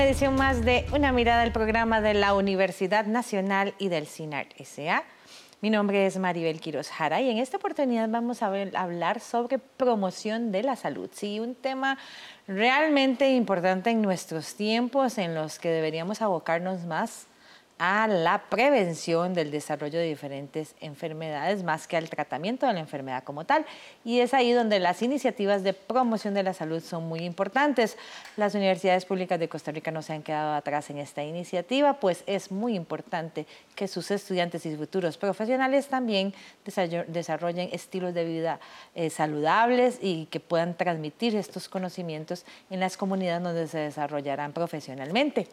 una edición más de Una mirada al programa de la Universidad Nacional y del CINAR SA. Mi nombre es Maribel Quiroz Jara y en esta oportunidad vamos a hablar sobre promoción de la salud. Sí, un tema realmente importante en nuestros tiempos en los que deberíamos abocarnos más a la prevención del desarrollo de diferentes enfermedades más que al tratamiento de la enfermedad como tal. Y es ahí donde las iniciativas de promoción de la salud son muy importantes. Las universidades públicas de Costa Rica no se han quedado atrás en esta iniciativa, pues es muy importante que sus estudiantes y futuros profesionales también desarrollen estilos de vida eh, saludables y que puedan transmitir estos conocimientos en las comunidades donde se desarrollarán profesionalmente.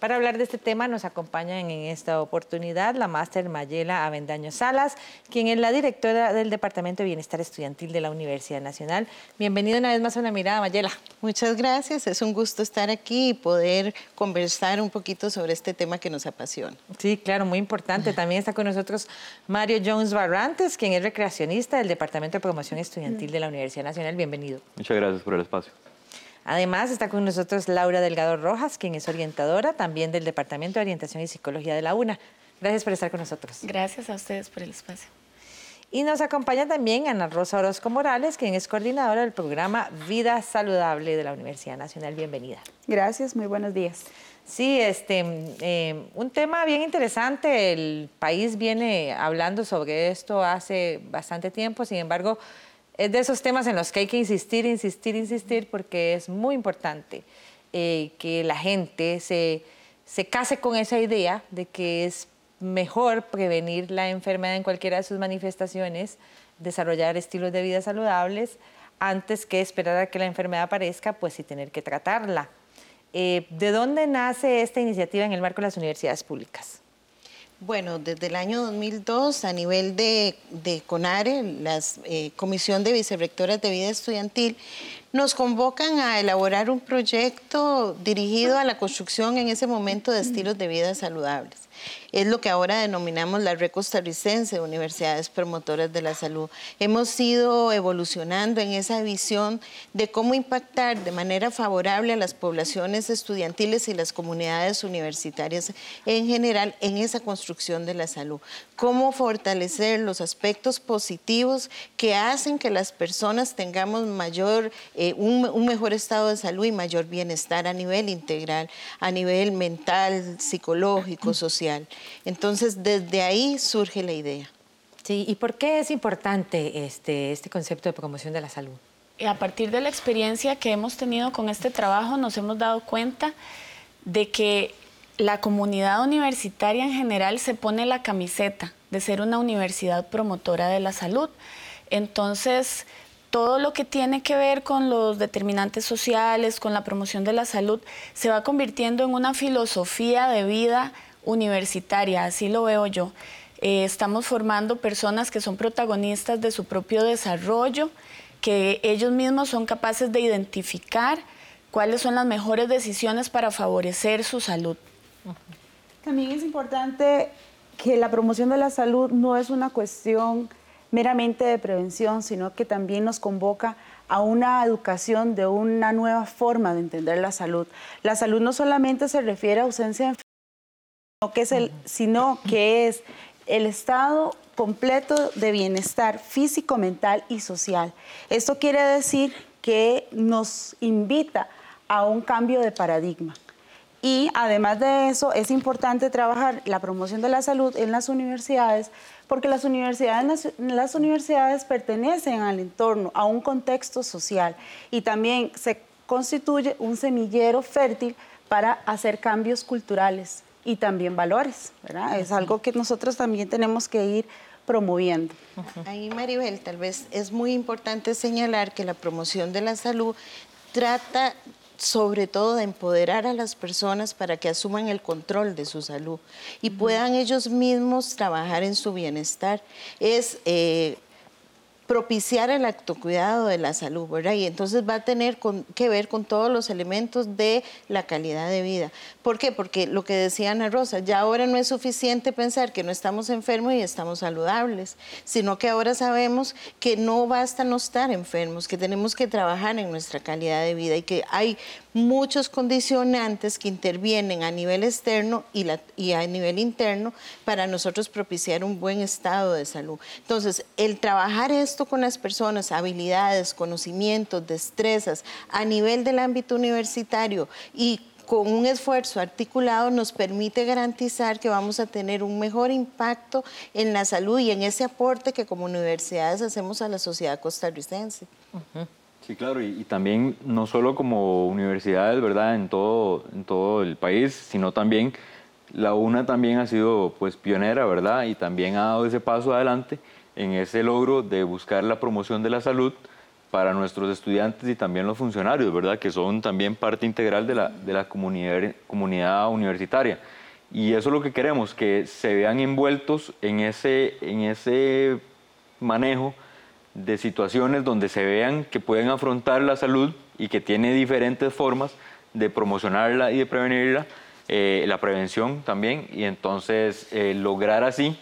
Para hablar de este tema nos acompaña en esta oportunidad la máster Mayela Avendaño Salas, quien es la directora del Departamento de Bienestar Estudiantil de la Universidad Nacional. Bienvenido una vez más a una mirada, Mayela. Muchas gracias, es un gusto estar aquí y poder conversar un poquito sobre este tema que nos apasiona. Sí, claro, muy importante. También está con nosotros Mario Jones Barrantes, quien es recreacionista del Departamento de Promoción Estudiantil de la Universidad Nacional. Bienvenido. Muchas gracias por el espacio. Además, está con nosotros Laura Delgado Rojas, quien es orientadora también del Departamento de Orientación y Psicología de la UNA. Gracias por estar con nosotros. Gracias a ustedes por el espacio. Y nos acompaña también Ana Rosa Orozco Morales, quien es coordinadora del programa Vida Saludable de la Universidad Nacional. Bienvenida. Gracias, muy buenos días. Sí, este, eh, un tema bien interesante. El país viene hablando sobre esto hace bastante tiempo, sin embargo, es de esos temas en los que hay que insistir, insistir, insistir, porque es muy importante eh, que la gente se, se case con esa idea de que es mejor prevenir la enfermedad en cualquiera de sus manifestaciones, desarrollar estilos de vida saludables, antes que esperar a que la enfermedad aparezca, pues y tener que tratarla. Eh, ¿De dónde nace esta iniciativa en el marco de las universidades públicas? Bueno, desde el año 2002, a nivel de, CONARE, la eh, Comisión de Vicerrectoras de Vida Estudiantil, nos convocan a elaborar un proyecto dirigido a la construcción en ese momento de estilos de vida saludables es lo que ahora denominamos la red costarricense de universidades promotoras de la salud. Hemos ido evolucionando en esa visión de cómo impactar de manera favorable a las poblaciones estudiantiles y las comunidades universitarias en general en esa construcción de la salud. Cómo fortalecer los aspectos positivos que hacen que las personas tengamos mayor, eh, un, un mejor estado de salud y mayor bienestar a nivel integral, a nivel mental, psicológico, social. Entonces, desde ahí surge la idea. Sí, ¿y por qué es importante este, este concepto de promoción de la salud? A partir de la experiencia que hemos tenido con este trabajo, nos hemos dado cuenta de que la comunidad universitaria en general se pone la camiseta de ser una universidad promotora de la salud. Entonces, todo lo que tiene que ver con los determinantes sociales, con la promoción de la salud, se va convirtiendo en una filosofía de vida universitaria, así lo veo yo. Eh, estamos formando personas que son protagonistas de su propio desarrollo, que ellos mismos son capaces de identificar cuáles son las mejores decisiones para favorecer su salud. También es importante que la promoción de la salud no es una cuestión meramente de prevención, sino que también nos convoca a una educación de una nueva forma de entender la salud. La salud no solamente se refiere a ausencia de que es el, sino que es el estado completo de bienestar físico, mental y social. Esto quiere decir que nos invita a un cambio de paradigma. Y además de eso, es importante trabajar la promoción de la salud en las universidades, porque las universidades, las universidades pertenecen al entorno, a un contexto social, y también se constituye un semillero fértil para hacer cambios culturales y también valores, ¿verdad? Es algo que nosotros también tenemos que ir promoviendo. Ahí, Maribel, tal vez es muy importante señalar que la promoción de la salud trata sobre todo de empoderar a las personas para que asuman el control de su salud y puedan ellos mismos trabajar en su bienestar. Es eh, propiciar el autocuidado de la salud, ¿verdad? Y entonces va a tener que ver con todos los elementos de la calidad de vida. ¿Por qué? Porque lo que decía Ana Rosa, ya ahora no es suficiente pensar que no estamos enfermos y estamos saludables, sino que ahora sabemos que no basta no estar enfermos, que tenemos que trabajar en nuestra calidad de vida y que hay muchos condicionantes que intervienen a nivel externo y, y, a nivel interno para nosotros propiciar un buen estado de salud. Entonces, el trabajar esto con las personas, habilidades, conocimientos, destrezas, a nivel del ámbito universitario y con un esfuerzo articulado nos permite garantizar que vamos a tener un mejor impacto en la salud y en ese aporte que como universidades hacemos a la sociedad costarricense. Sí, claro, y, también no solo como universidades, ¿verdad?, en todo, en todo el país, sino también la UNA también ha sido pues pionera, ¿verdad?, y también ha dado ese paso adelante en ese logro de buscar la promoción de la salud para nuestros estudiantes y también los funcionarios, ¿verdad?, que son también parte integral de la, comunidad, universitaria. Y eso es lo que queremos, que se vean envueltos en ese, en ese manejo de situaciones donde se vean que pueden afrontar la salud y que tiene diferentes formas de promocionarla y de prevenirla, eh, la prevención también, y entonces eh, lograr así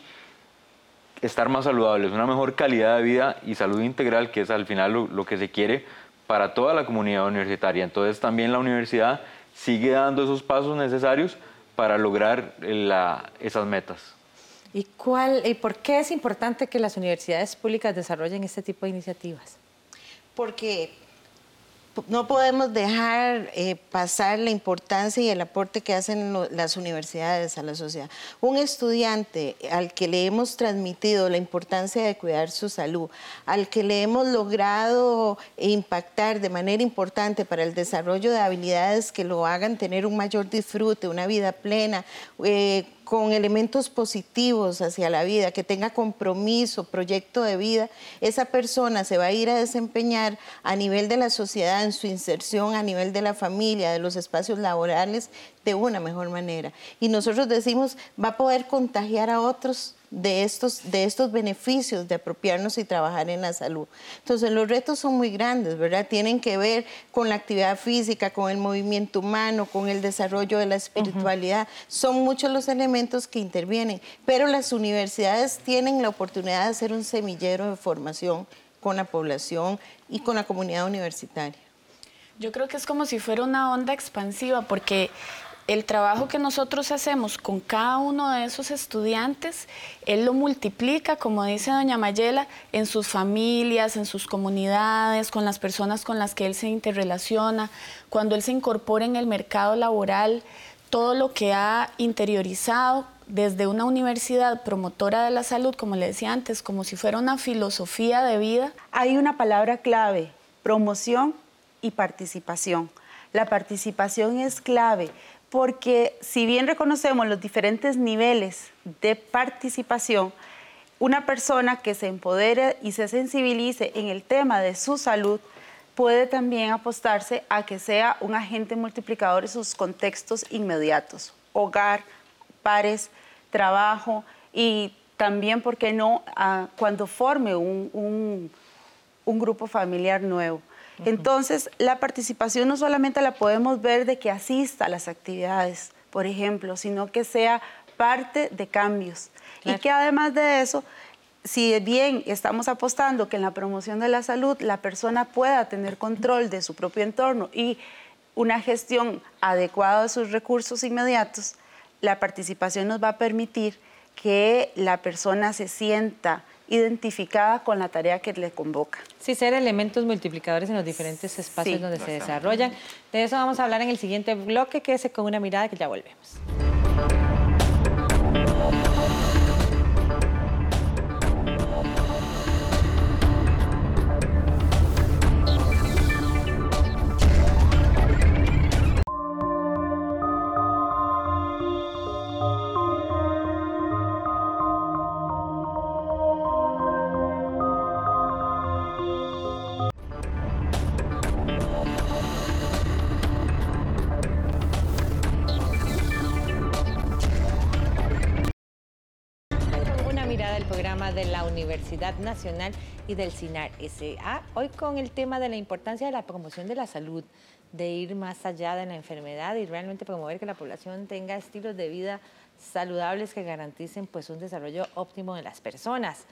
estar más saludables, una mejor calidad de vida y salud integral, que es al final lo, que se quiere para toda la comunidad universitaria. Entonces también la universidad sigue dando esos pasos necesarios para lograr esas metas. ¿Y, cuál, ¿Y por qué es importante que las universidades públicas desarrollen este tipo de iniciativas? Porque no podemos dejar eh, pasar la importancia y el aporte que hacen las universidades a la sociedad. Un estudiante al que le hemos transmitido la importancia de cuidar su salud, al que le hemos logrado impactar de manera importante para el desarrollo de habilidades que lo hagan tener un mayor disfrute, una vida plena, eh, con elementos positivos hacia la vida, que tenga compromiso, proyecto de vida, esa persona se va a ir a desempeñar a nivel de la sociedad, en su inserción, a nivel de la familia, de los espacios laborales, de una mejor manera. Y nosotros decimos, va a poder contagiar a otros de estos, de estos beneficios de apropiarnos y trabajar en la salud. Entonces los retos son muy grandes, ¿verdad? Tienen que ver con la actividad física, con el movimiento humano, con el desarrollo de la espiritualidad. Son muchos los elementos que intervienen, pero las universidades tienen la oportunidad de hacer un semillero de formación con la población y con la comunidad universitaria. Yo creo que es como si fuera una onda expansiva, porque el trabajo que nosotros hacemos con cada uno de esos estudiantes, él lo multiplica, como dice doña Mayela, en sus familias, en sus comunidades, con las personas con las que él se interrelaciona, cuando él se incorpora en el mercado laboral, todo lo que ha interiorizado desde una universidad promotora de la salud, como le decía antes, como si fuera una filosofía de vida. Hay una palabra clave, promoción y participación. La participación es clave porque si bien reconocemos los diferentes niveles de participación, una persona que se empodere y se sensibilice en el tema de su salud puede también apostarse a que sea un agente multiplicador en sus contextos inmediatos, hogar, pares, trabajo y también, ¿por qué no?, cuando forme un grupo familiar nuevo. Entonces, la participación no solamente la podemos ver de que asista a las actividades, por ejemplo, sino que sea parte de cambios. Y que además de eso, si bien estamos apostando que en la promoción de la salud la persona pueda tener control de su propio entorno y una gestión adecuada de sus recursos inmediatos, la participación nos va a permitir que la persona se sienta identificada con la tarea que le convoca. Sí, ser elementos multiplicadores en los diferentes espacios donde se desarrollan. De eso vamos a hablar en el siguiente bloque, que es con una mirada que ya volvemos. Nacional y del CINAR SA. Hoy con el tema de la importancia de la promoción de la salud, de ir más allá de la enfermedad y realmente promover que la población tenga estilos de vida saludables que garanticen pues un desarrollo óptimo de las personas.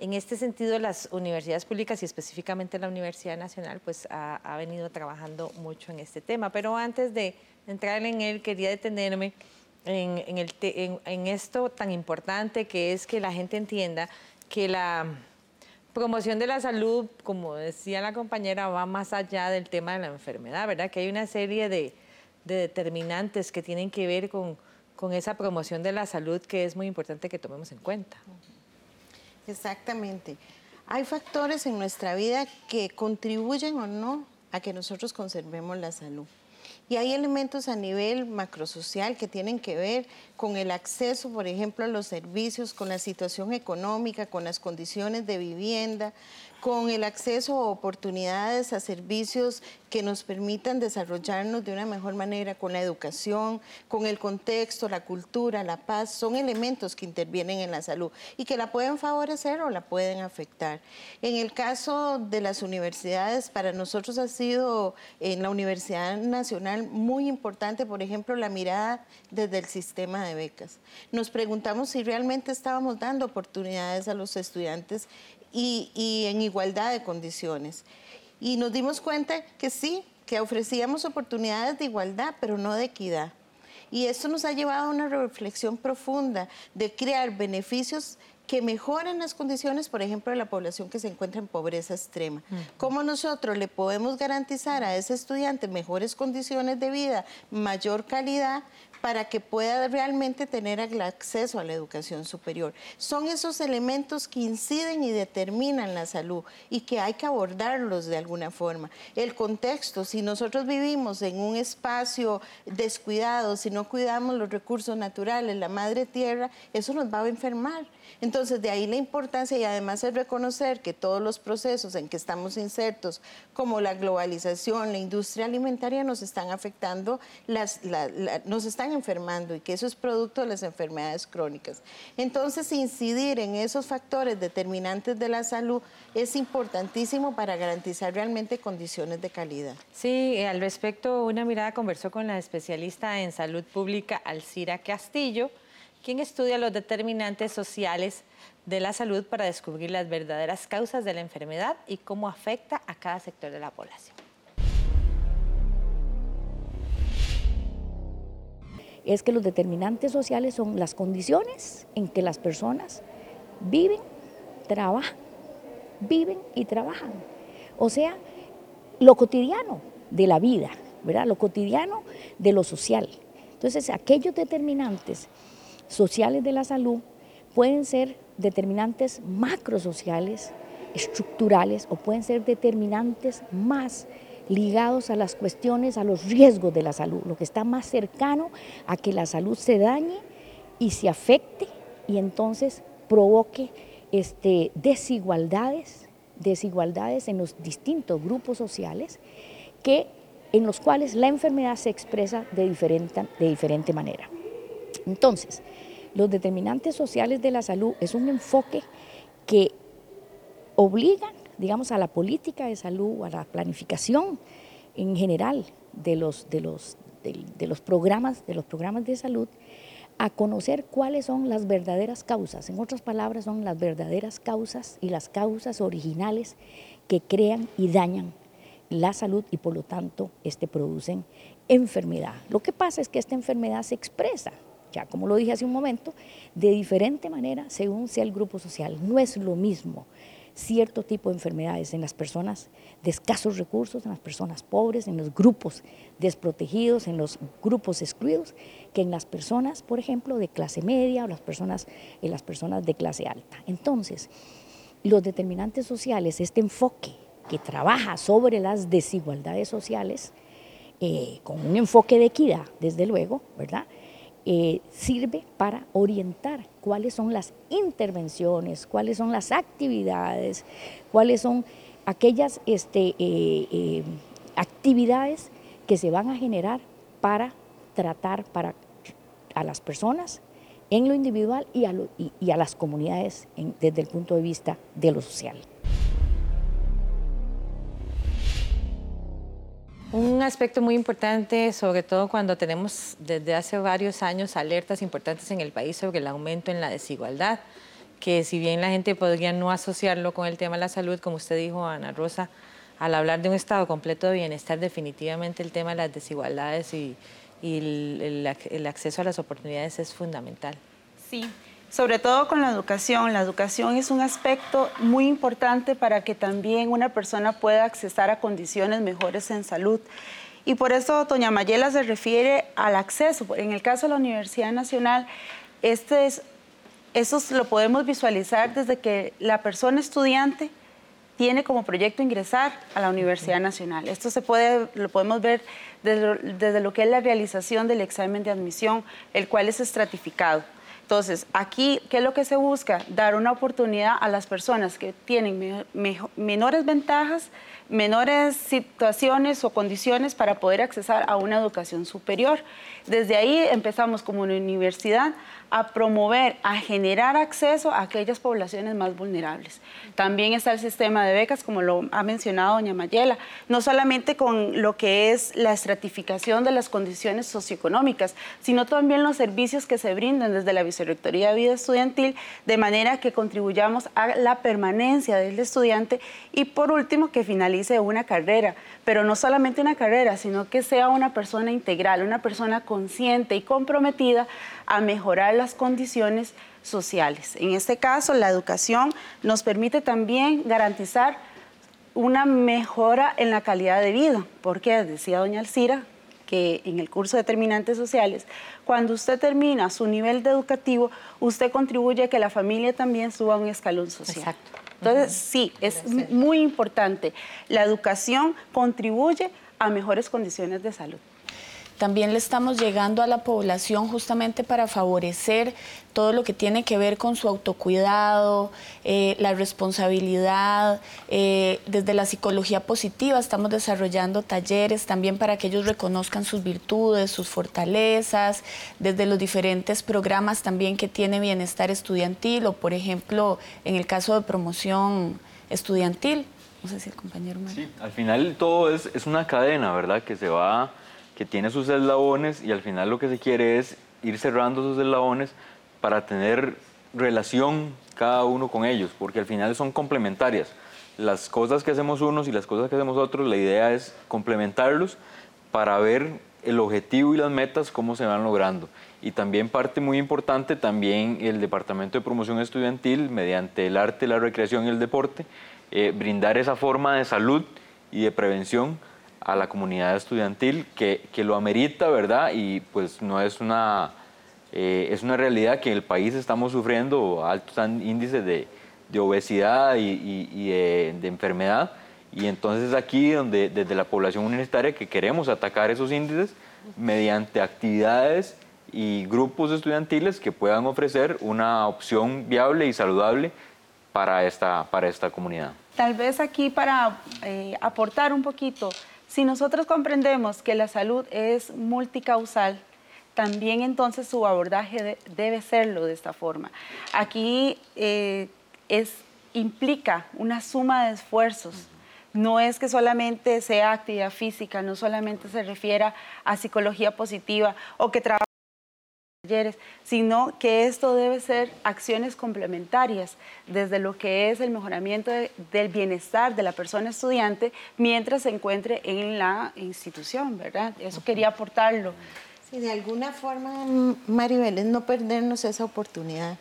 En este sentido, las universidades públicas y específicamente la Universidad Nacional pues ha, venido trabajando mucho en este tema. Pero antes de entrar en él, quería detenerme en, el en, esto tan importante que es que la gente entienda que la promoción de la salud, como decía la compañera, va más allá del tema de la enfermedad, ¿verdad? Que hay una serie de, determinantes que tienen que ver con, con esa promoción de la salud que es muy importante que tomemos en cuenta. Exactamente. Hay factores en nuestra vida que contribuyen o no a que nosotros conservemos la salud. Y hay elementos a nivel macrosocial que tienen que ver con el acceso, por ejemplo, a los servicios, con la situación económica, con las condiciones de vivienda, con el acceso a oportunidades, a servicios que nos permitan desarrollarnos de una mejor manera, con la educación, con el contexto, la cultura, la paz, son elementos que intervienen en la salud y que la pueden favorecer o la pueden afectar. En el caso de las universidades, para nosotros ha sido en la Universidad Nacional muy importante, por ejemplo, la mirada desde el sistema de becas. Nos preguntamos si realmente estábamos dando oportunidades a los estudiantes y, en igualdad de condiciones. Y nos dimos cuenta que sí, que ofrecíamos oportunidades de igualdad, pero no de equidad. Y esto nos ha llevado a una reflexión profunda de crear beneficios que mejoran las condiciones, por ejemplo, de la población que se encuentra en pobreza extrema. ¿Cómo nosotros le podemos garantizar a ese estudiante mejores condiciones de vida, mayor calidad, para que pueda realmente tener el acceso a la educación superior. Son esos elementos que inciden y determinan la salud y que hay que abordarlos de alguna forma. El contexto, si nosotros vivimos en un espacio descuidado, si no cuidamos los recursos naturales, la madre tierra, eso nos va a enfermar. Entonces, de ahí la importancia y además es reconocer que todos los procesos en que estamos insertos, como la globalización, la industria alimentaria, nos están afectando, nos están enfermando y que eso es producto de las enfermedades crónicas. Entonces, incidir en esos factores determinantes de la salud es importantísimo para garantizar realmente condiciones de calidad. Sí, al respecto, una mirada conversó con la especialista en salud pública Alcira Castillo quien estudia los determinantes sociales de la salud para descubrir las verdaderas causas de la enfermedad y cómo afecta a cada sector de la población. Es que los determinantes sociales son las condiciones en que las personas viven, trabajan, viven y trabajan. O sea, lo cotidiano de la vida, ¿verdad? Lo cotidiano de lo social. Entonces, aquellos determinantes sociales de la salud pueden ser determinantes macrosociales, estructurales o pueden ser determinantes más ligados a las cuestiones, a los riesgos de la salud, lo que está más cercano a que la salud se dañe y se afecte y entonces provoque este, desigualdades, desigualdades en los distintos grupos sociales que, en los cuales la enfermedad se expresa de diferente, de diferente manera. Entonces, los determinantes sociales de la salud es un enfoque que obliga, digamos, a la política de salud, a la planificación en general de los, de los, de, los, programas, de los programas de salud, a conocer cuáles son las verdaderas causas. En otras palabras, son las verdaderas causas y las causas originales que crean y dañan la salud y por lo tanto este, producen enfermedad. Lo que pasa es que esta enfermedad se expresa como lo dije hace un momento, de diferente manera según sea el grupo social. No es lo mismo cierto tipo de enfermedades en las personas de escasos recursos, en las personas pobres, en los grupos desprotegidos, en los grupos excluidos, que en las personas, por ejemplo, de clase media o las personas, en las personas de clase alta. Entonces, los determinantes sociales, este enfoque que trabaja sobre las desigualdades sociales, eh, con un enfoque de equidad, desde luego, ¿verdad? Eh, sirve para orientar cuáles son las intervenciones, cuáles son las actividades, cuáles son aquellas este, eh, eh, actividades que se van a generar para tratar para, a las personas en lo individual y a, las comunidades desde el punto de vista de lo social. Un aspecto muy importante, sobre todo cuando tenemos desde hace varios años alertas importantes en el país sobre el aumento en la desigualdad, que si bien la gente podría no asociarlo con el tema de la salud, como usted dijo, Ana Rosa, al hablar de un estado completo de bienestar, definitivamente el tema de las desigualdades y, el, acceso a las oportunidades es fundamental. Sí, sobre todo con la educación. La educación es un aspecto muy importante para que también una persona pueda accesar a condiciones mejores en salud. Y por eso doña Mayela se refiere al acceso. En el caso de la Universidad Nacional, este es, eso lo podemos visualizar desde que la persona estudiante tiene como proyecto ingresar a la Universidad Nacional. Esto se puede, lo podemos ver desde, desde lo que es la realización del examen de admisión, el cual es estratificado. Entonces, aquí, ¿qué es lo que se busca? Dar una oportunidad a las personas que tienen menores ventajas, menores situaciones o condiciones para poder accesar a una educación superior. Desde ahí empezamos como una universidad a promover, a generar acceso a aquellas poblaciones más vulnerables. También está el sistema de becas, como lo ha mencionado doña Mayela, no solamente con lo que es la estratificación de las condiciones socioeconómicas, sino también los servicios que se brindan desde la Vicerrectoría de Vida Estudiantil, de manera que contribuyamos a la permanencia del estudiante y por último que finalice una carrera, pero no solamente una carrera, sino que sea una persona integral, una persona consciente y comprometida a mejorar las condiciones sociales. En este caso, la educación nos permite también garantizar una mejora en la calidad de vida, porque decía doña Alcira que en el curso de determinantes sociales, cuando usted termina su nivel de educativo, usted contribuye a que la familia también suba un escalón social. Exacto. Entonces, sí, es muy importante. La educación contribuye a mejores condiciones de salud. También le estamos llegando a la población justamente para favorecer todo lo que tiene que ver con su autocuidado, eh, la responsabilidad. Eh, desde la psicología positiva estamos desarrollando talleres también para que ellos reconozcan sus virtudes, sus fortalezas, desde los diferentes programas también que tiene bienestar estudiantil o, por ejemplo, en el caso de promoción estudiantil. No sé si el compañero Sí, al final todo es, es una cadena, ¿verdad? Que se va que tiene sus eslabones y al final lo que se quiere es ir cerrando esos eslabones para tener relación cada uno con ellos, porque al final son complementarias. Las cosas que hacemos unos y las cosas que hacemos otros, la idea es complementarlos para ver el objetivo y las metas, cómo se van logrando. Y también parte muy importante, también el Departamento de Promoción Estudiantil, mediante el arte, la recreación y el deporte, eh, brindar esa forma de salud y de prevención a la comunidad estudiantil que, que lo amerita, ¿verdad? Y pues no es una, eh, es una realidad que en el país estamos sufriendo altos índices de, de obesidad y, y, de, enfermedad. Y entonces aquí donde desde la población universitaria que queremos atacar esos índices mediante actividades y grupos estudiantiles que puedan ofrecer una opción viable y saludable para esta, para esta comunidad. Tal vez aquí para eh, aportar un poquito, si nosotros comprendemos que la salud es multicausal, también entonces su abordaje debe serlo de esta forma. Aquí eh, es, implica una suma de esfuerzos. No es que solamente sea actividad física, no solamente se refiera a psicología positiva o que trabaja sino que esto debe ser acciones complementarias desde lo que es el mejoramiento del bienestar de la persona estudiante mientras se encuentre en la institución, ¿verdad? Eso quería aportarlo. Sí, de alguna forma, Maribel, es no perdernos esa oportunidad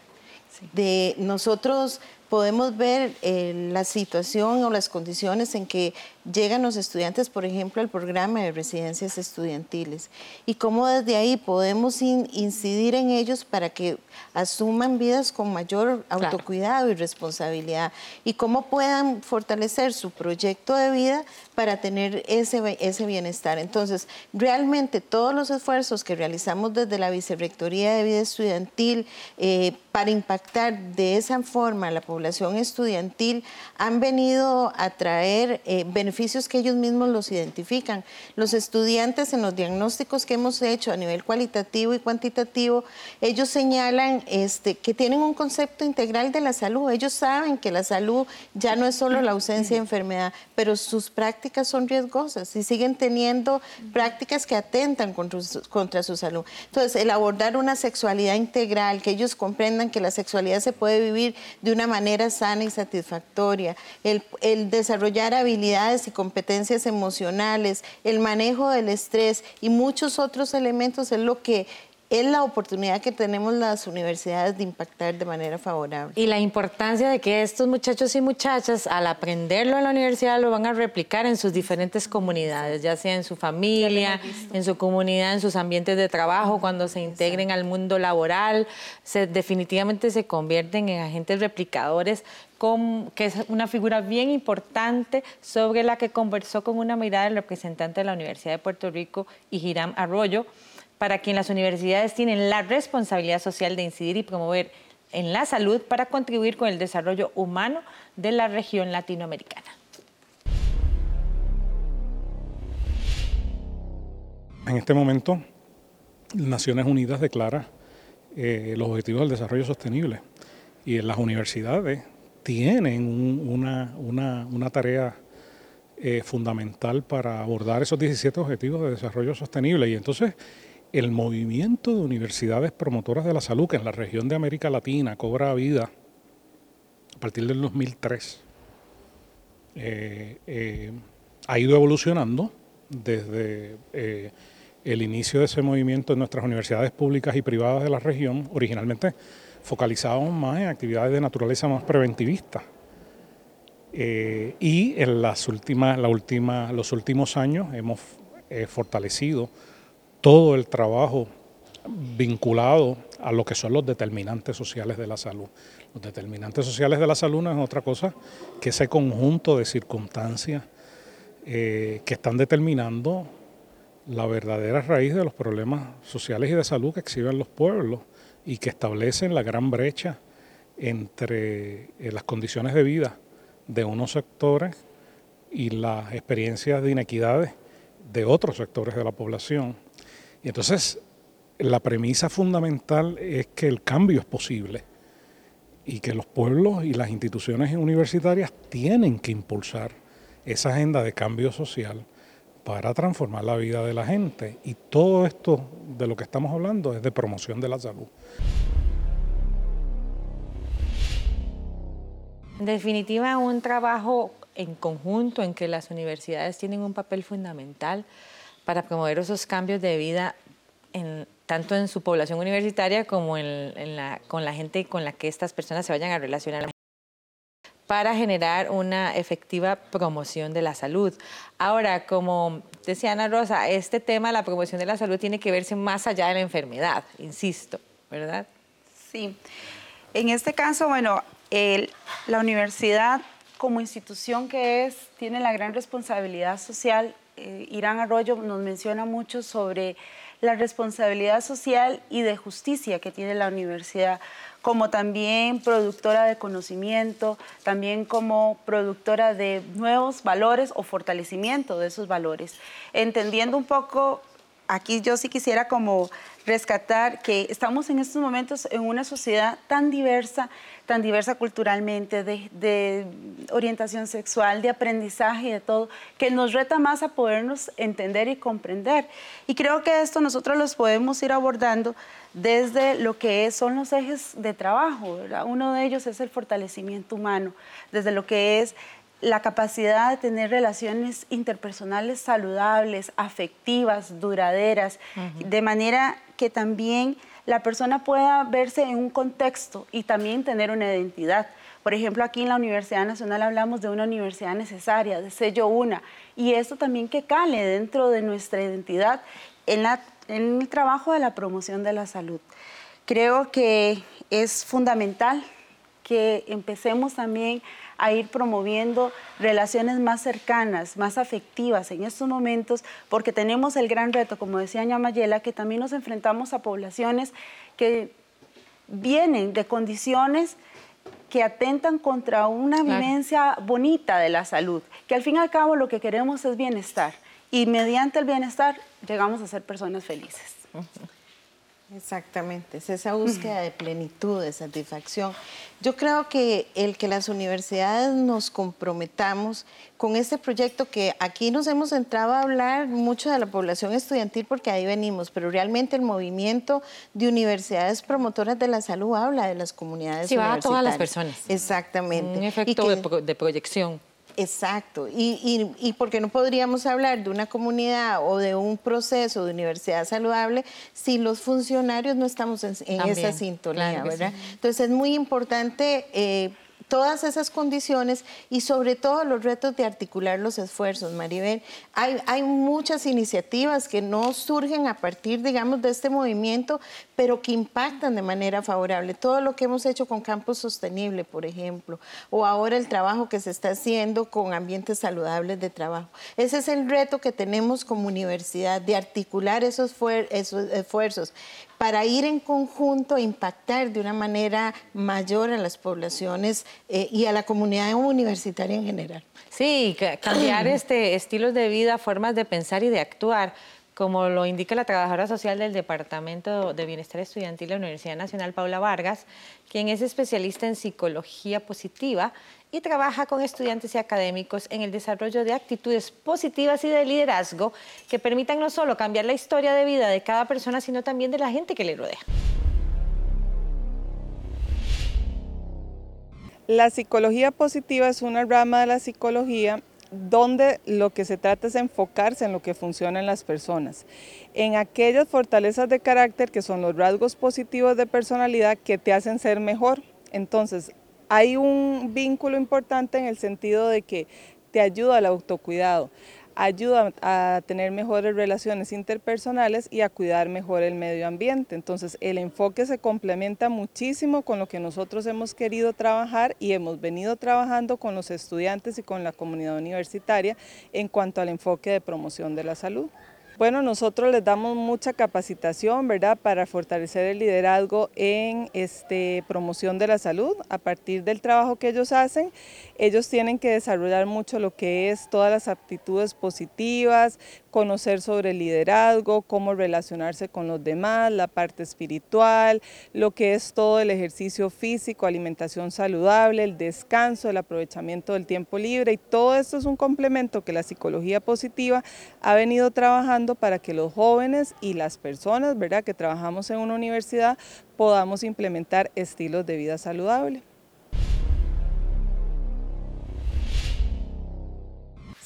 de nosotros podemos ver eh, la situación o las condiciones en que llegan los estudiantes, por ejemplo, al programa de residencias estudiantiles y cómo desde ahí podemos incidir en ellos para que asuman vidas con mayor autocuidado y responsabilidad y cómo puedan fortalecer su proyecto de vida para tener ese, ese bienestar. Entonces, realmente todos los esfuerzos que realizamos desde la Vicerrectoría de Vida Estudiantil eh, para impactar de esa forma a la población, población estudiantil han venido a traer eh, beneficios que ellos mismos los identifican. Los estudiantes en los diagnósticos que hemos hecho a nivel cualitativo y cuantitativo, ellos señalan este, que tienen un concepto integral de la salud. Ellos saben que la salud ya no es solo la ausencia de enfermedad, pero sus prácticas son riesgosas y siguen teniendo prácticas que atentan contra su, contra su salud. Entonces, el abordar una sexualidad integral, que ellos comprendan que la sexualidad se puede vivir de una manera sana y satisfactoria, el, el desarrollar habilidades y competencias emocionales, el manejo del estrés y muchos otros elementos es lo que es la oportunidad que tenemos las universidades de impactar de manera favorable. Y la importancia de que estos muchachos y muchachas, al aprenderlo en la universidad, lo van a replicar en sus diferentes comunidades, ya sea en su familia, en su comunidad, en sus ambientes de trabajo, cuando se integren al mundo laboral, se, definitivamente se convierten en agentes replicadores que es una figura bien importante sobre la que conversó con una mirada el representante de la Universidad de Puerto Rico, Hiram Arroyo, para quien las universidades tienen la responsabilidad social de incidir y promover en la salud para contribuir con el desarrollo humano de la región latinoamericana. En este momento, Naciones Unidas declara eh, los Objetivos del Desarrollo Sostenible y las universidades tienen una, tarea eh, fundamental para abordar esos 17 Objetivos de Desarrollo Sostenible y entonces el movimiento de universidades promotoras de la salud, que en la región de América Latina cobra vida a partir del 2003, eh, eh, ha ido evolucionando desde eh, el inicio de ese movimiento en nuestras universidades públicas y privadas de la región, originalmente focalizábamos más en actividades de naturaleza más preventivista. y en las últimas, la última, los últimos años hemos fortalecido todo el trabajo vinculado a lo que son los determinantes sociales de la salud. Los determinantes sociales de la salud no es otra cosa que ese conjunto de circunstancias eh, que están determinando la verdadera raíz de los problemas sociales y de salud que exhiben los pueblos y que establecen la gran brecha entre eh, las condiciones de vida de unos sectores y las experiencias de inequidades de otros sectores de la población. Y entonces la premisa fundamental es que el cambio es posible y que los pueblos y las instituciones universitarias tienen que impulsar esa agenda de cambio social para transformar la vida de la gente. Y todo esto de lo que estamos hablando es de promoción de la salud. En definitiva, un trabajo en conjunto en que las universidades tienen un papel fundamental para promover esos cambios de vida en, tanto en su población universitaria como en, la, con la gente con la que estas personas se vayan a relacionar para generar una efectiva promoción de la salud. Ahora, como decía Ana Rosa, este tema, la promoción de la salud, tiene que verse más allá de la enfermedad, insisto, ¿verdad? Sí. En este caso, bueno, la universidad como institución que es, tiene la gran responsabilidad social eh, Irán Arroyo nos menciona mucho sobre la responsabilidad social y de justicia que tiene la universidad, como también productora de conocimiento, también como productora de nuevos valores o fortalecimiento de esos valores. Entendiendo un poco, aquí yo sí quisiera como rescatar que estamos en estos momentos en una sociedad tan diversa tan diversa culturalmente, de, orientación sexual, de aprendizaje y de todo, que nos reta más a podernos entender y comprender. Y creo que esto nosotros los podemos ir abordando desde lo que son los ejes de trabajo. Uno de ellos es el fortalecimiento humano, desde lo que es la capacidad de tener relaciones interpersonales saludables, afectivas, duraderas, de manera que también la persona pueda verse en un contexto y también tener una identidad. Por ejemplo, aquí en la Universidad Nacional hablamos de una universidad necesaria, de sello una, y esto también que cale dentro de nuestra identidad en, en el trabajo de la promoción de la salud. Creo que es fundamental que empecemos también a ir promoviendo relaciones más cercanas, más afectivas en estos momentos, porque tenemos el gran reto, como decía Mayela, que también nos enfrentamos a poblaciones que vienen de condiciones que atentan contra una vivencia bonita de la salud, que al fin y al cabo lo que queremos es bienestar y mediante el bienestar llegamos a ser personas felices. Exactamente, es esa búsqueda de plenitud, de satisfacción. Yo creo que el que las universidades nos comprometamos con este proyecto, que aquí nos hemos entrado a hablar mucho de la población estudiantil porque ahí venimos, pero realmente el movimiento de universidades promotoras de la salud habla de las comunidades sí, va a todas las personas. Exactamente. Un efecto de proyección. Exacto, y, y, porque no podríamos hablar de una comunidad o de un proceso de universidad saludable si los funcionarios no estamos en, esa sintonía, ¿verdad? Entonces es muy importante eh, todas esas condiciones y sobre todo los retos de articular los esfuerzos, Maribel. Hay, hay muchas iniciativas que no surgen a partir, digamos, de este movimiento, pero que impactan de manera favorable. Todo lo que hemos hecho con Campus Sostenible, por ejemplo, o ahora el trabajo que se está haciendo con ambientes saludables de trabajo. Ese es el reto que tenemos como universidad, de articular esos, esos esfuerzos para ir en conjunto a impactar de una manera mayor a las poblaciones eh, y a la comunidad universitaria en general. Sí, cambiar este estilos de vida, formas de pensar y de actuar como lo indica la trabajadora social del Departamento de Bienestar Estudiantil de la Universidad Nacional, Paula Vargas, quien es especialista en psicología positiva y trabaja con estudiantes y académicos en el desarrollo de actitudes positivas y de liderazgo que permitan no solo cambiar la historia de vida de cada persona, sino también de la gente que le rodea. La psicología positiva es una rama de la psicología donde lo que se trata es enfocarse en lo que funciona en las personas, en aquellas fortalezas de carácter que son los rasgos positivos de personalidad que te hacen ser mejor. Entonces, hay un vínculo importante en el sentido de que te ayuda al autocuidado, ayuda a tener mejores relaciones interpersonales y a cuidar mejor el medio ambiente. Entonces el enfoque se complementa muchísimo con lo que nosotros hemos querido trabajar y hemos venido trabajando con los estudiantes y con la comunidad universitaria en cuanto al enfoque de promoción de la salud. Bueno, nosotros les damos mucha capacitación, ¿verdad?, para fortalecer el liderazgo en este, promoción de la salud. A partir del trabajo que ellos hacen, ellos tienen que desarrollar mucho lo que es todas las aptitudes positivas, conocer sobre el liderazgo, cómo relacionarse con los demás, la parte espiritual, lo que es todo el ejercicio físico, alimentación saludable, el descanso, el aprovechamiento del tiempo libre y todo esto es un complemento que la psicología positiva ha venido trabajando para que los jóvenes y las personas, ¿verdad?, que trabajamos en una universidad podamos implementar estilos de vida saludable.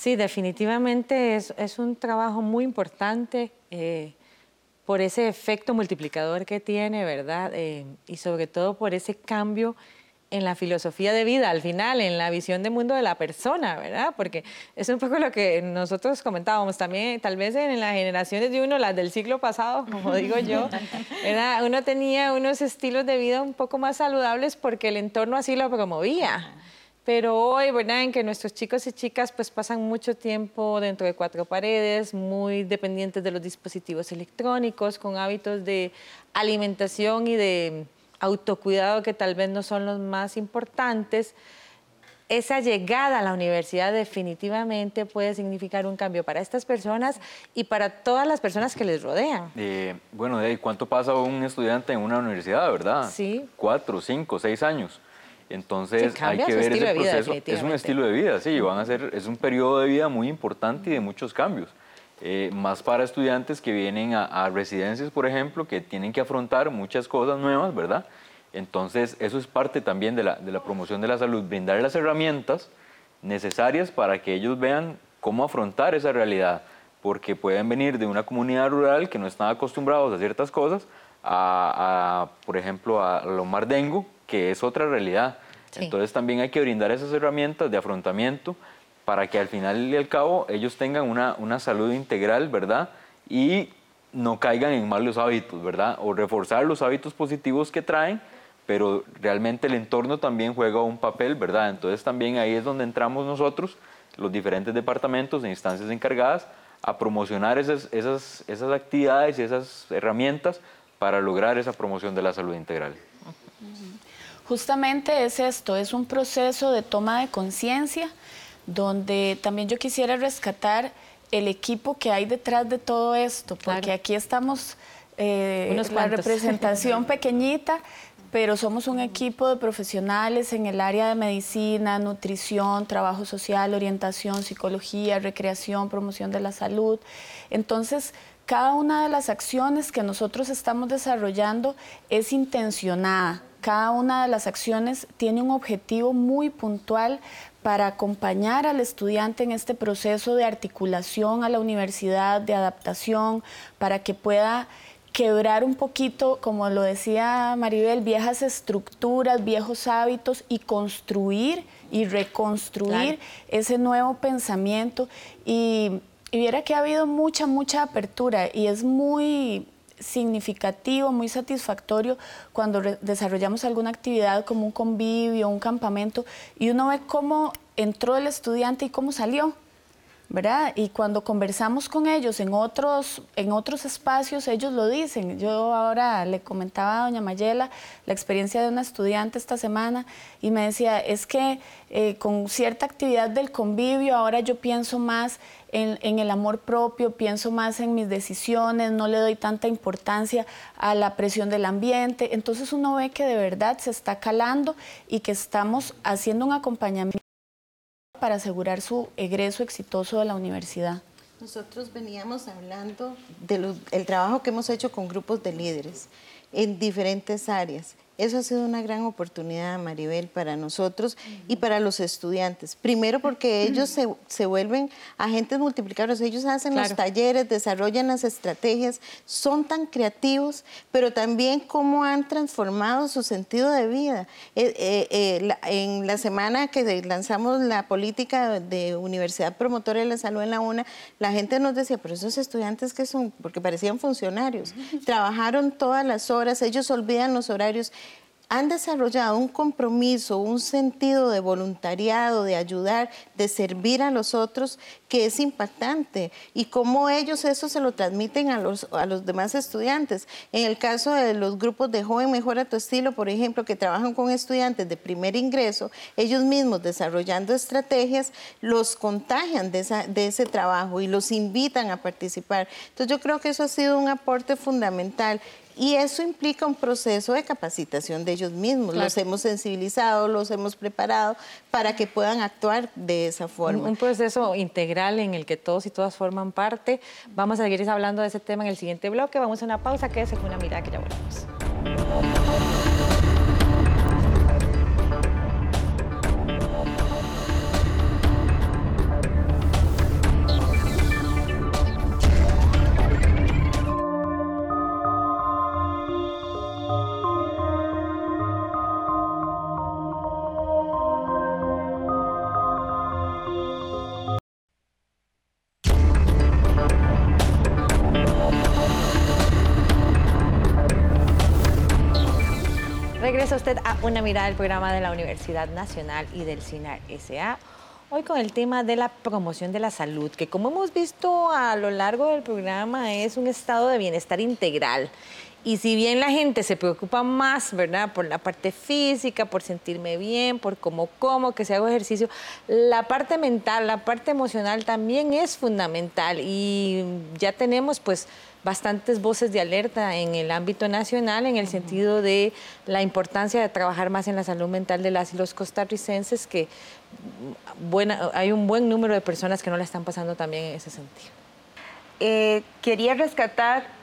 Sí, definitivamente es, un trabajo muy importante eh, por ese efecto multiplicador que tiene, ¿verdad? Eh, y sobre todo por ese cambio en la filosofía de vida, al final, en la visión de mundo de la persona, ¿verdad? Porque es un poco lo que nosotros comentábamos también, tal vez en las generaciones de uno, las del siglo pasado, como digo yo, ¿verdad? Uno tenía unos estilos de vida un poco más saludables porque el entorno así lo promovía. Pero hoy, ¿verdad? En que nuestros chicos y chicas pues pasan mucho tiempo dentro de cuatro paredes, muy dependientes de los dispositivos electrónicos, con hábitos de alimentación y de autocuidado que tal vez no son los más importantes. Esa llegada a la universidad definitivamente puede significar un cambio para estas personas y para todas las personas que les rodean. Eh, bueno, ¿cuánto pasa un estudiante en una universidad, verdad? Sí. Cuatro, cinco, seis años. Entonces hay que ver ese proceso. es un estilo de vida, sí, van a ser, es un periodo de vida muy importante y de muchos cambios. Eh, más para estudiantes que vienen a, residencias, por ejemplo, que tienen que afrontar muchas cosas nuevas, ¿verdad? Entonces, eso es parte también de la, de la promoción de la salud, brindar las herramientas necesarias para que ellos vean cómo afrontar esa realidad, porque pueden venir de una comunidad rural que no están acostumbrados a ciertas cosas, a, a por ejemplo, a lo mardengo, que es otra realidad. Entonces también hay que brindar esas herramientas de afrontamiento para que al final y al cabo ellos tengan una, una salud integral, ¿verdad? Y no caigan en malos hábitos, ¿verdad? O reforzar los hábitos positivos que traen, pero realmente el entorno también juega un papel, ¿verdad? Entonces también ahí es donde entramos nosotros, los diferentes departamentos e instancias encargadas, a promocionar esas, esas, esas actividades y esas herramientas para lograr esa promoción de la salud integral. Justamente es esto, es un proceso de toma de conciencia donde también yo quisiera rescatar el equipo que hay detrás de todo esto, porque aquí estamos eh, la representación pequeñita, pero somos un equipo de profesionales en el área de medicina, nutrición, trabajo social, orientación, psicología, recreación, promoción de la salud. Entonces, cada una de las acciones que nosotros estamos desarrollando es intencionada. Cada una de las acciones tiene un objetivo muy puntual para acompañar al estudiante en este proceso de articulación a la universidad, de adaptación, para que pueda quebrar un poquito, como lo decía Maribel, viejas estructuras, viejos hábitos y construir y reconstruir ese nuevo pensamiento. Y y viera que ha habido mucha, mucha apertura y es muy significativo, muy satisfactorio cuando desarrollamos alguna actividad como un convivio, un campamento, y uno ve cómo entró el estudiante y cómo salió. Y cuando conversamos con ellos en otros, en otros espacios, ellos lo dicen. Yo ahora le comentaba a doña Mayela la experiencia de una estudiante esta semana y me decía, es que eh, con cierta actividad del convivio, ahora yo pienso más en, el amor propio, pienso más en mis decisiones, no le doy tanta importancia a la presión del ambiente. Entonces uno ve que de verdad se está calando y que estamos haciendo un acompañamiento para asegurar su egreso exitoso de la universidad? Nosotros veníamos hablando del trabajo que hemos hecho con grupos de líderes en diferentes áreas eso ha sido una gran oportunidad, Maribel, para nosotros y para los estudiantes. Primero porque ellos se, vuelven agentes multiplicadores, ellos hacen los talleres, desarrollan las estrategias, son tan creativos, pero también cómo han transformado su sentido de vida. Eh, eh, eh, en la semana que lanzamos la política de Universidad Promotora de la Salud en la UNA, la gente nos decía, pero esos estudiantes que son, porque parecían funcionarios, trabajaron todas las horas, ellos olvidan los horarios han desarrollado un compromiso, un sentido de voluntariado, de ayudar, de servir a los otros, que es impactante. Y cómo ellos eso se lo transmiten a los, a los demás estudiantes. En el caso de los grupos de Joven Mejora tu Estilo, por ejemplo, que trabajan con estudiantes de primer ingreso, ellos mismos desarrollando estrategias, los contagian de, de ese trabajo y los invitan a participar. Entonces yo creo que eso ha sido un aporte fundamental y eso implica un proceso de capacitación de ellos mismos. Los hemos sensibilizado, los hemos preparado para que puedan actuar de esa forma. Un, proceso integral en el que todos y todas forman parte. Vamos a seguir hablando de ese tema en el siguiente bloque. Vamos a una pausa, quédese con una mirada que ya volvemos. Una mirada del programa de la Universidad Nacional y del CINAR SA. Hoy con el tema de la promoción de la salud, que como hemos visto a lo largo del programa es un estado de bienestar integral. Y si bien la gente se preocupa más, ¿verdad? Por la parte física, por sentirme bien, por cómo como, que se hago ejercicio, la parte mental, la parte emocional también es fundamental. Y ya tenemos pues bastantes voces de alerta en el ámbito nacional en el sentido de la importancia de trabajar más en la salud mental de las y los costarricenses, que buena, hay un buen número de personas que no la están pasando también en ese sentido. Eh, quería rescatar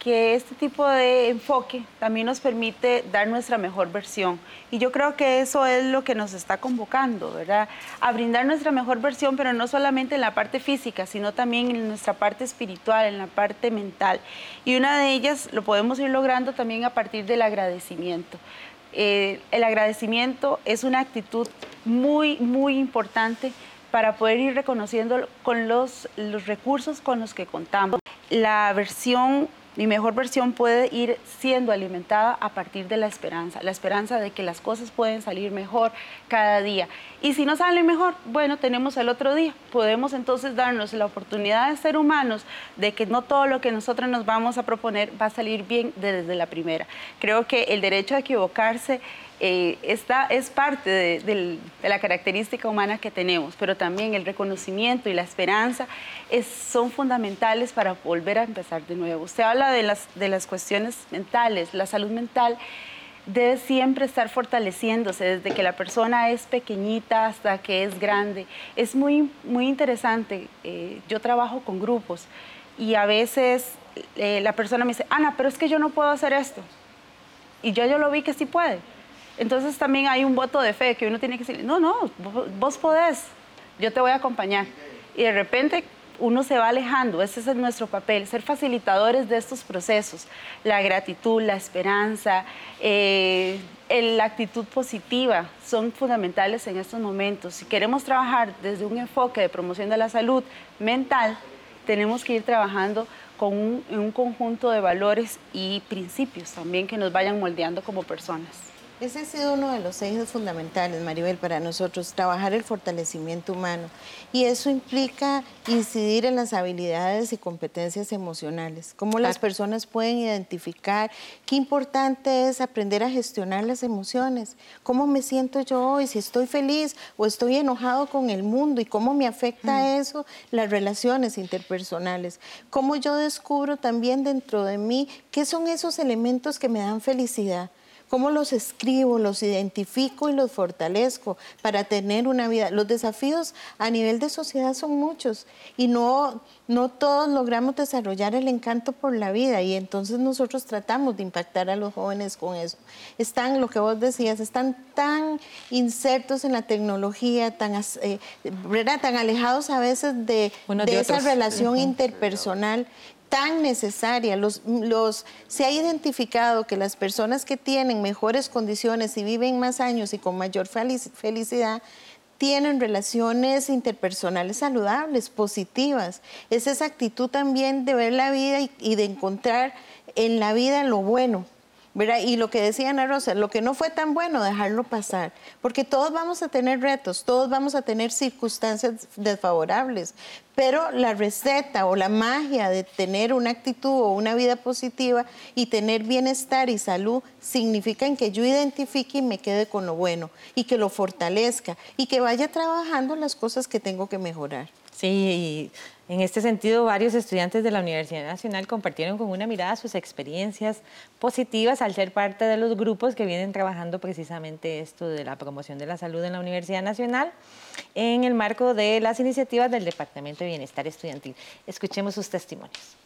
que este tipo de enfoque también nos permite dar nuestra mejor versión. Y yo creo que eso es lo que nos está convocando, ¿verdad? A brindar nuestra mejor versión, pero no solamente en la parte física, sino también en nuestra parte espiritual, en la parte mental. Y una de ellas lo podemos ir logrando también a partir del agradecimiento. Eh, el agradecimiento es una actitud muy, muy importante para poder ir reconociendo con los, los recursos con los que contamos. La versión Mi mejor versión puede ir siendo alimentada a partir de la esperanza, la esperanza de que las cosas pueden salir mejor cada día. Y si no salen mejor, bueno, tenemos el otro día. Podemos entonces darnos la oportunidad de ser humanos, de que no todo lo que nosotros nos vamos a proponer va a salir bien desde la primera. Creo que el derecho a equivocarse eh, esta es parte de, la característica humana que tenemos, pero también el reconocimiento y la esperanza son fundamentales para volver a empezar de nuevo. Usted habla de las, de las cuestiones mentales, la salud mental debe siempre estar fortaleciéndose desde que la persona es pequeñita hasta que es grande. Es muy, muy interesante. Eh, yo trabajo con grupos y a veces eh, la persona me dice, Ana, pero es que yo no puedo hacer esto. Y yo, yo lo vi que sí puede. Entonces también hay un voto de fe que uno tiene que decir, no, no, vos podés, yo te voy a acompañar. Y de repente uno se va alejando, ese es nuestro papel, ser facilitadores de estos procesos, la gratitud, la esperanza, eh, la actitud positiva son fundamentales en estos momentos. Si queremos trabajar desde un enfoque de promoción de la salud mental, tenemos que ir trabajando con un conjunto de valores y principios también que nos vayan moldeando como personas. Ese ha sido uno de los ejes fundamentales, Maribel, para nosotros, trabajar el fortalecimiento humano. Y eso implica incidir en las habilidades y competencias emocionales, cómo las personas pueden identificar qué importante es aprender a gestionar las emociones, cómo me siento yo hoy, si estoy feliz o estoy enojado con el mundo y cómo me afecta mm. eso las relaciones interpersonales, cómo yo descubro también dentro de mí qué son esos elementos que me dan felicidad cómo los escribo, los identifico y los fortalezco para tener una vida. Los desafíos a nivel de sociedad son muchos y no, no todos logramos desarrollar el encanto por la vida y entonces nosotros tratamos de impactar a los jóvenes con eso. Están, lo que vos decías, están tan insertos en la tecnología, tan, eh, tan alejados a veces de, esa relación interpersonal tan necesaria. Los, los, se ha identificado que las personas que tienen mejores condiciones y viven más años y con mayor felicidad tienen relaciones interpersonales saludables, positivas. Es esa actitud también de ver la vida y de encontrar en la vida lo bueno, y lo que decía Ana Rosa, lo que no fue tan bueno, dejarlo pasar, porque todos vamos a tener retos, todos vamos a tener circunstancias desfavorables, pero la receta o la magia de tener una actitud o una vida positiva y tener bienestar y salud significa en que yo identifique y me quede con lo bueno y que lo fortalezca y que vaya trabajando las cosas que tengo que mejorar. Sí, y en este sentido, varios estudiantes de la Universidad Nacional compartieron con una mirada sus experiencias positivas al ser parte de los grupos que vienen trabajando precisamente esto de la promoción de la salud en la Universidad Nacional en el marco de las iniciativas del Departamento de Bienestar Estudiantil. Escuchemos sus testimonios.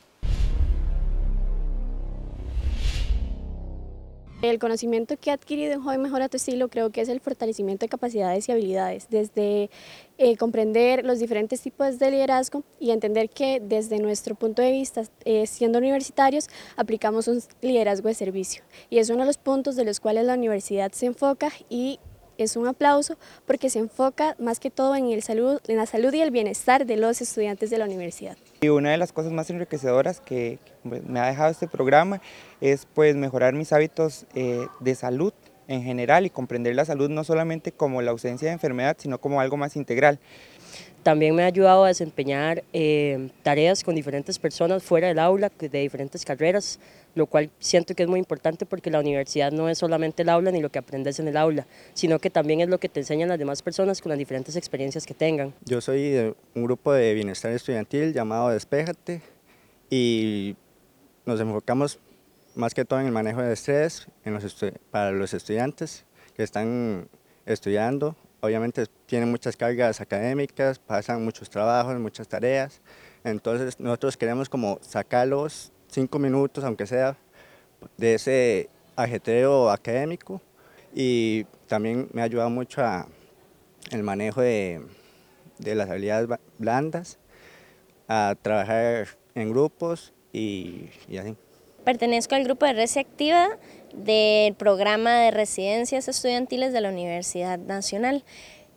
El conocimiento que ha adquirido en Joven Mejora tu Estilo creo que es el fortalecimiento de capacidades y habilidades, desde eh, comprender los diferentes tipos de liderazgo y entender que desde nuestro punto de vista, eh, siendo universitarios, aplicamos un liderazgo de servicio. Y es uno de los puntos de los cuales la universidad se enfoca y es un aplauso porque se enfoca más que todo en, el salud, en la salud y el bienestar de los estudiantes de la universidad. Y una de las cosas más enriquecedoras que me ha dejado este programa es pues mejorar mis hábitos eh, de salud en general y comprender la salud no solamente como la ausencia de enfermedad, sino como algo más integral. También me ha ayudado a desempeñar eh, tareas con diferentes personas fuera del aula, de diferentes carreras, lo cual siento que es muy importante porque la universidad no es solamente el aula ni lo que aprendes en el aula, sino que también es lo que te enseñan las demás personas con las diferentes experiencias que tengan. Yo soy de un grupo de bienestar estudiantil llamado Despéjate y nos enfocamos más que todo en el manejo de estrés para los estudiantes que están estudiando. Obviamente tienen muchas cargas académicas, pasan muchos trabajos, muchas tareas. Entonces nosotros queremos como sacarlos cinco minutos, aunque sea, de ese ajetreo académico y también me ha ayudado mucho el manejo de, de las habilidades blandas, a trabajar en grupos y, así. Pertenezco al grupo de Receptiva del programa de residencias estudiantiles de la Universidad Nacional.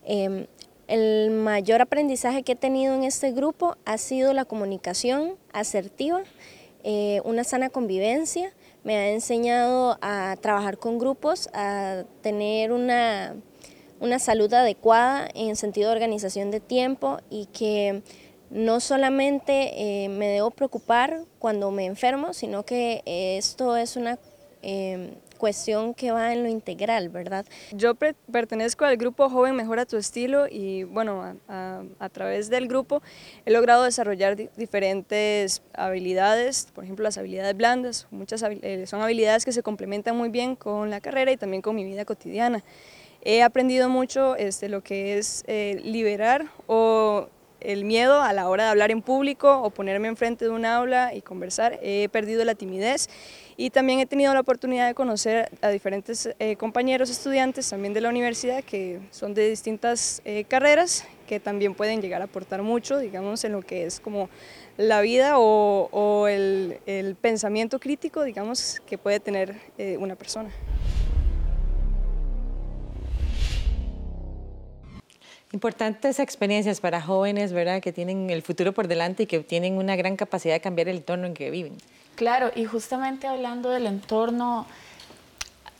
Em, el mayor aprendizaje que he tenido en este grupo ha sido la comunicación asertiva eh, una sana convivencia, me ha enseñado a trabajar con grupos, a tener una, una salud adecuada en sentido de organización de tiempo y que no solamente eh, me debo preocupar cuando me enfermo, sino que esto es una em, cuestión que va en lo integral, ¿verdad? Yo pertenezco al grupo Joven Mejora tu Estilo y bueno, a, través del grupo he logrado desarrollar diferentes habilidades, por ejemplo las habilidades blandas, muchas eh, son habilidades que se complementan muy bien con la carrera y también con mi vida cotidiana. He aprendido mucho este, lo que es eh, liberar o el miedo a la hora de hablar en público o ponerme enfrente de un aula y conversar. He perdido la timidez y también he tenido la oportunidad de conocer a diferentes eh, compañeros estudiantes también de la universidad que son de distintas eh, carreras que también pueden llegar a aportar mucho, digamos, en lo que es como la vida o, el, pensamiento crítico, digamos, que puede tener eh, una persona. Importantes experiencias para jóvenes, ¿verdad? Que tienen el futuro por delante y que tienen una gran capacidad de cambiar el entorno en que viven. Claro, y justamente hablando del entorno,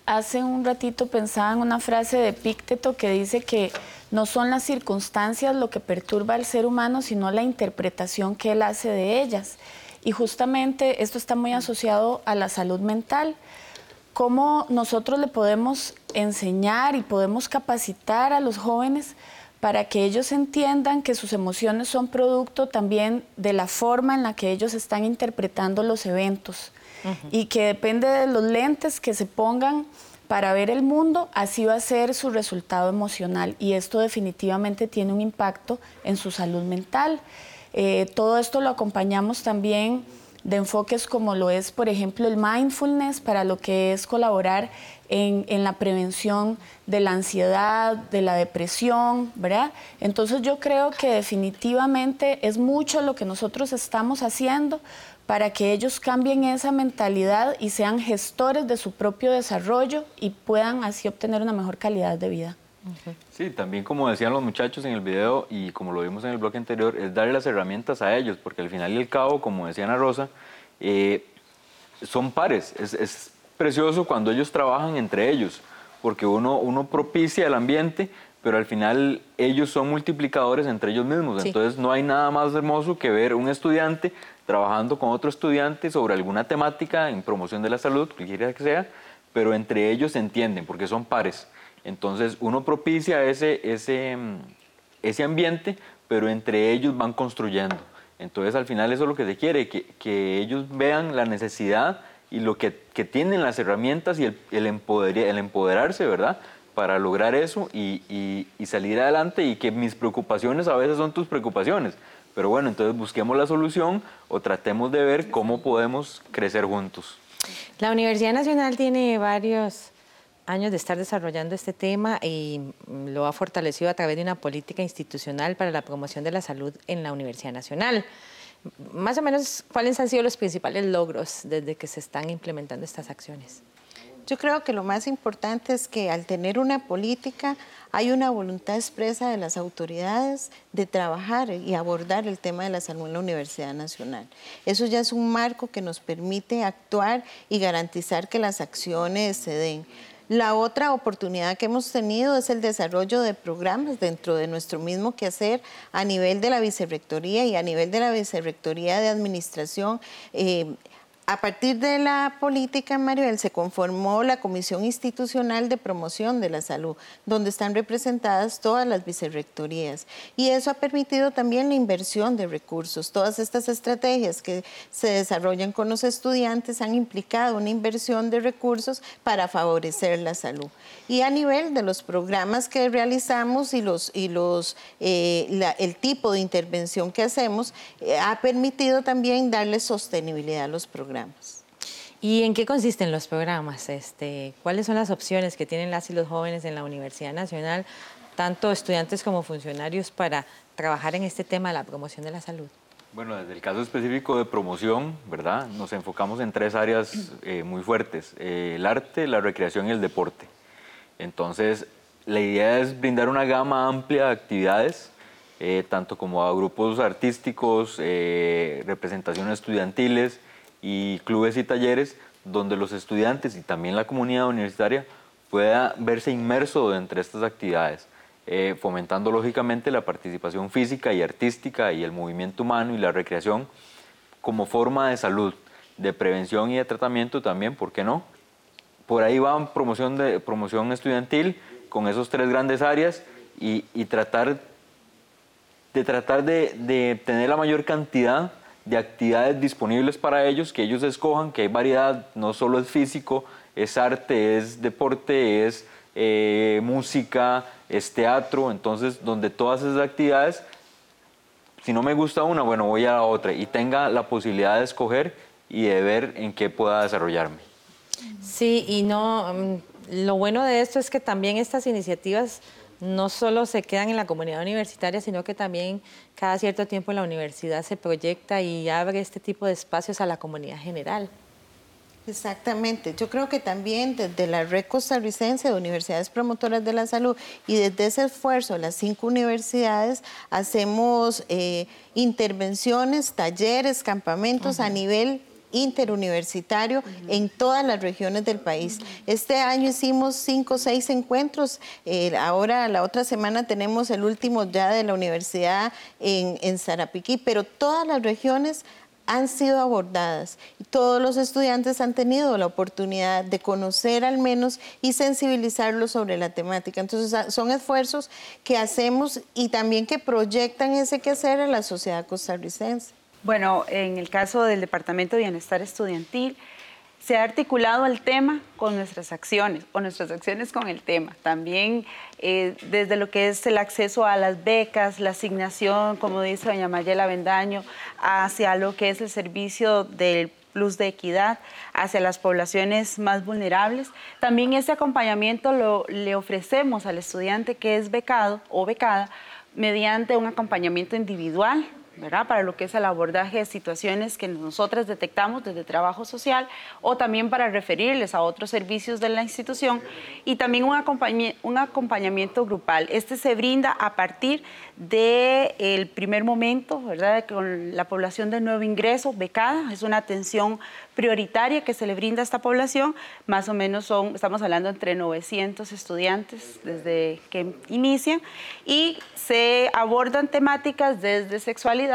hace un ratito pensaba en una frase de Pícteto que dice que no son las circunstancias lo que perturba al ser humano, sino la interpretación que él hace de ellas. Y justamente esto está muy asociado a la salud mental. ¿Cómo nosotros le podemos enseñar y podemos capacitar a los jóvenes para que ellos entiendan que sus emociones son producto también de la forma en la que ellos están interpretando los eventos. Y que depende de los lentes que se pongan para ver el mundo, así va a ser su resultado emocional. Y esto definitivamente tiene un impacto en su salud mental. Eh, todo esto lo acompañamos también de enfoques como lo es, por ejemplo, el mindfulness para lo que es colaborar en, la prevención de la ansiedad, de la depresión, ¿verdad? Entonces yo creo que definitivamente es mucho lo que nosotros estamos haciendo para que ellos cambien esa mentalidad y sean gestores de su propio desarrollo y puedan así obtener una mejor calidad de vida. Sí, también como decían los muchachos en el video y como lo vimos en el bloque anterior, es darle las herramientas a ellos, porque al final y al cabo, como decía Ana Rosa, eh, son pares. Es, precioso cuando ellos trabajan entre ellos, porque uno, uno propicia el ambiente, pero al final ellos son multiplicadores entre ellos mismos. Entonces no hay nada más hermoso que ver un estudiante trabajando con otro estudiante sobre alguna temática en promoción de la salud, cualquiera que sea, pero entre ellos se entienden, porque son pares. Entonces uno propicia ese, ese, ese ambiente, pero entre ellos van construyendo. Entonces al final eso es lo que se quiere, que, que ellos vean la necesidad y lo que, que tienen las herramientas y el, el, el empoderarse, ¿verdad? Para lograr eso y, y, y salir adelante y que mis preocupaciones a veces son tus preocupaciones. Pero bueno, entonces busquemos la solución o tratemos de ver cómo podemos crecer juntos. La Universidad Nacional tiene varios años de estar desarrollando este tema y lo ha fortalecido a través de una política institucional para la promoción de la salud en la Universidad Nacional. Más o menos, ¿cuáles han sido los principales logros desde que se están implementando estas acciones? Yo creo que lo más importante es que al tener una política hay una voluntad expresa de las autoridades de trabajar y abordar el tema de la salud en la Universidad Nacional. Eso ya es un marco que nos permite actuar y garantizar que las acciones se den. La otra oportunidad que hemos tenido es el desarrollo de programas dentro de nuestro mismo quehacer a nivel de la vicerrectoría y a nivel de la vicerrectoría de administración. Eh, a partir de la política, Maribel, se conformó la Comisión Institucional de Promoción de la Salud, donde están representadas todas las vicerrectorías. Y eso ha permitido también la inversión de recursos. Todas estas estrategias que se desarrollan con los estudiantes han implicado una inversión de recursos para favorecer la salud. Y a nivel de los programas que realizamos y, los, y los, eh, el tipo de intervención que hacemos, eh, ha permitido también darle sostenibilidad a los programas. ¿Y en qué consisten los programas? Este, ¿Cuáles son las opciones que tienen las y los jóvenes en la Universidad Nacional, tanto estudiantes como funcionarios, para trabajar en este tema de la promoción de la salud? Bueno, desde el caso específico de promoción, ¿verdad? Nos enfocamos en tres áreas eh, muy fuertes, eh, el arte, la recreación y el deporte. Entonces, la idea es brindar una gama amplia de actividades, eh, tanto como a grupos artísticos, representaciones estudiantiles, y clubes y talleres donde los estudiantes y también la comunidad universitaria pueda verse inmerso entre estas actividades, eh, fomentando lógicamente la participación física y artística y el movimiento humano y la recreación como forma de salud, de prevención y de tratamiento también, ¿por qué no? Por ahí va promoción, de, promoción estudiantil con esos tres grandes áreas y, tratar de tratar de, de tener la mayor cantidad de actividades disponibles para ellos, que ellos escojan, que hay variedad, no solo es físico, es arte, es deporte, es eh, música, es teatro, entonces donde todas esas actividades, si no me gusta una, bueno, voy a la otra y tenga la posibilidad de escoger y de ver en qué pueda desarrollarme. Sí, y no, mm, lo bueno de esto es que también estas iniciativas no solo se quedan en la comunidad universitaria, sino que también cada cierto tiempo la universidad se proyecta y abre este tipo de espacios a la comunidad general. Exactamente. Yo creo que también desde la Red Costarricense de Universidades Promotoras de la Salud y desde ese esfuerzo, las cinco universidades, hacemos eh, intervenciones, talleres, campamentos a nivel interuniversitario en todas las regiones del país. Este año hicimos cinco o seis encuentros, eh, ahora la otra semana tenemos el último ya de la universidad en, en Zarapiquí, pero todas las regiones han sido abordadas y todos los estudiantes han tenido la oportunidad de conocer al menos y sensibilizarlos sobre la temática. Entonces son esfuerzos que hacemos y también que proyectan ese quehacer a la sociedad costarricense. Bueno, en el caso del Departamento de Bienestar Estudiantil, se ha articulado el tema con nuestras acciones o nuestras acciones con el tema. También eh, desde lo que es el acceso a las becas, la asignación, como dice doña Mayela Bendaño, hacia lo que es el servicio del plus de equidad hacia las poblaciones más vulnerables. También ese acompañamiento lo, le ofrecemos al estudiante que es becado o becada mediante un acompañamiento individual para lo que es el abordaje de situaciones que nosotras detectamos desde trabajo social o también para referirles a otros servicios de la institución. Y también un, un acompañamiento grupal. Este se brinda a partir del primer momento, ¿verdad? Con la población de nuevo ingreso becada, es una atención prioritaria que se le brinda a esta población, más o menos son, estamos hablando entre 900 estudiantes desde que inician, y se abordan temáticas desde sexualidad,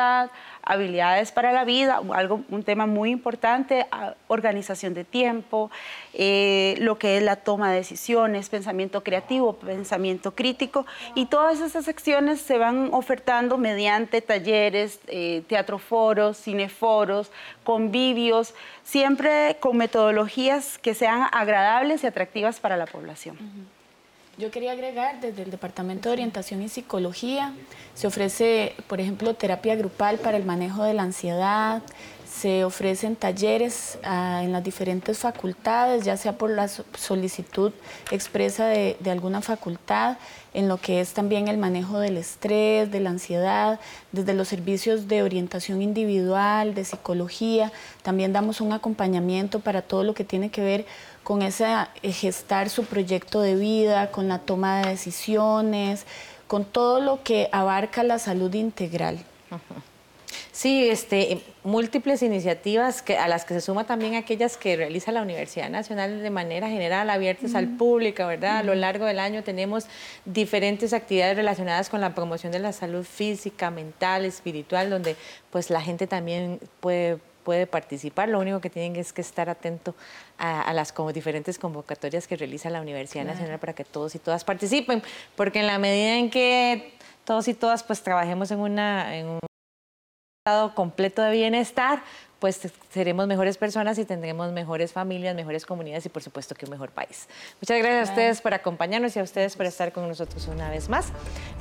habilidades para la vida, algo, un tema muy importante, organización de tiempo, eh, lo que es la toma de decisiones, pensamiento creativo, pensamiento crítico, y todas esas secciones se van ofertando mediante talleres, eh, teatroforos, cineforos, convivios, siempre con metodologías que sean agradables y atractivas para la población. Yo quería agregar, desde el Departamento de Orientación y Psicología, se ofrece, por ejemplo, terapia grupal para el manejo de la ansiedad, se ofrecen talleres ah, en las diferentes facultades, ya sea por la solicitud expresa de, de, alguna facultad, en lo que es también el manejo del estrés, de la ansiedad, desde los servicios de orientación individual, de psicología, también damos un acompañamiento para todo lo que tiene que ver con ese eh, gestar su proyecto de vida, con la toma de decisiones, con todo lo que abarca la salud integral. Sí, este, múltiples iniciativas que, a las que se suma también aquellas que realiza la Universidad Nacional de manera general, abiertas al público, ¿verdad? A lo largo del año tenemos diferentes actividades relacionadas con la promoción de la salud física, mental, espiritual, donde pues la gente también puede puede participar. Lo único que tienen es que estar atento a, las como diferentes convocatorias que realiza la Universidad Nacional para que todos y todas participen, porque en la medida en que todos y todas pues trabajemos en, una, en un estado completo de bienestar, pues seremos mejores personas y tendremos mejores familias, mejores comunidades y por supuesto que un mejor país. Muchas gracias a ustedes por acompañarnos y a ustedes por estar con nosotros una vez más.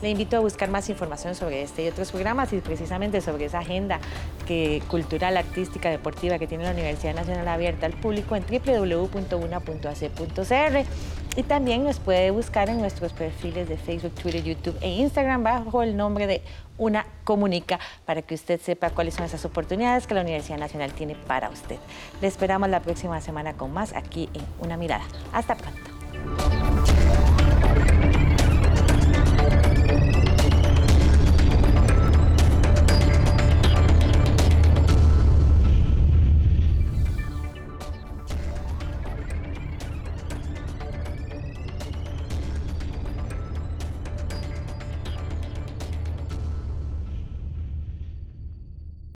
Le invito a buscar más información sobre este y otros programas y precisamente sobre esa agenda que, cultural, artística, deportiva que tiene la Universidad Nacional Abierta al público en www.una.ac.cr y también nos puede buscar en nuestros perfiles de Facebook, Twitter, YouTube e Instagram bajo el nombre de Una Comunica para que usted sepa cuáles son esas oportunidades que la Universidad Nacional tiene para usted. Le esperamos la próxima semana con más aquí en Una Mirada. Hasta pronto.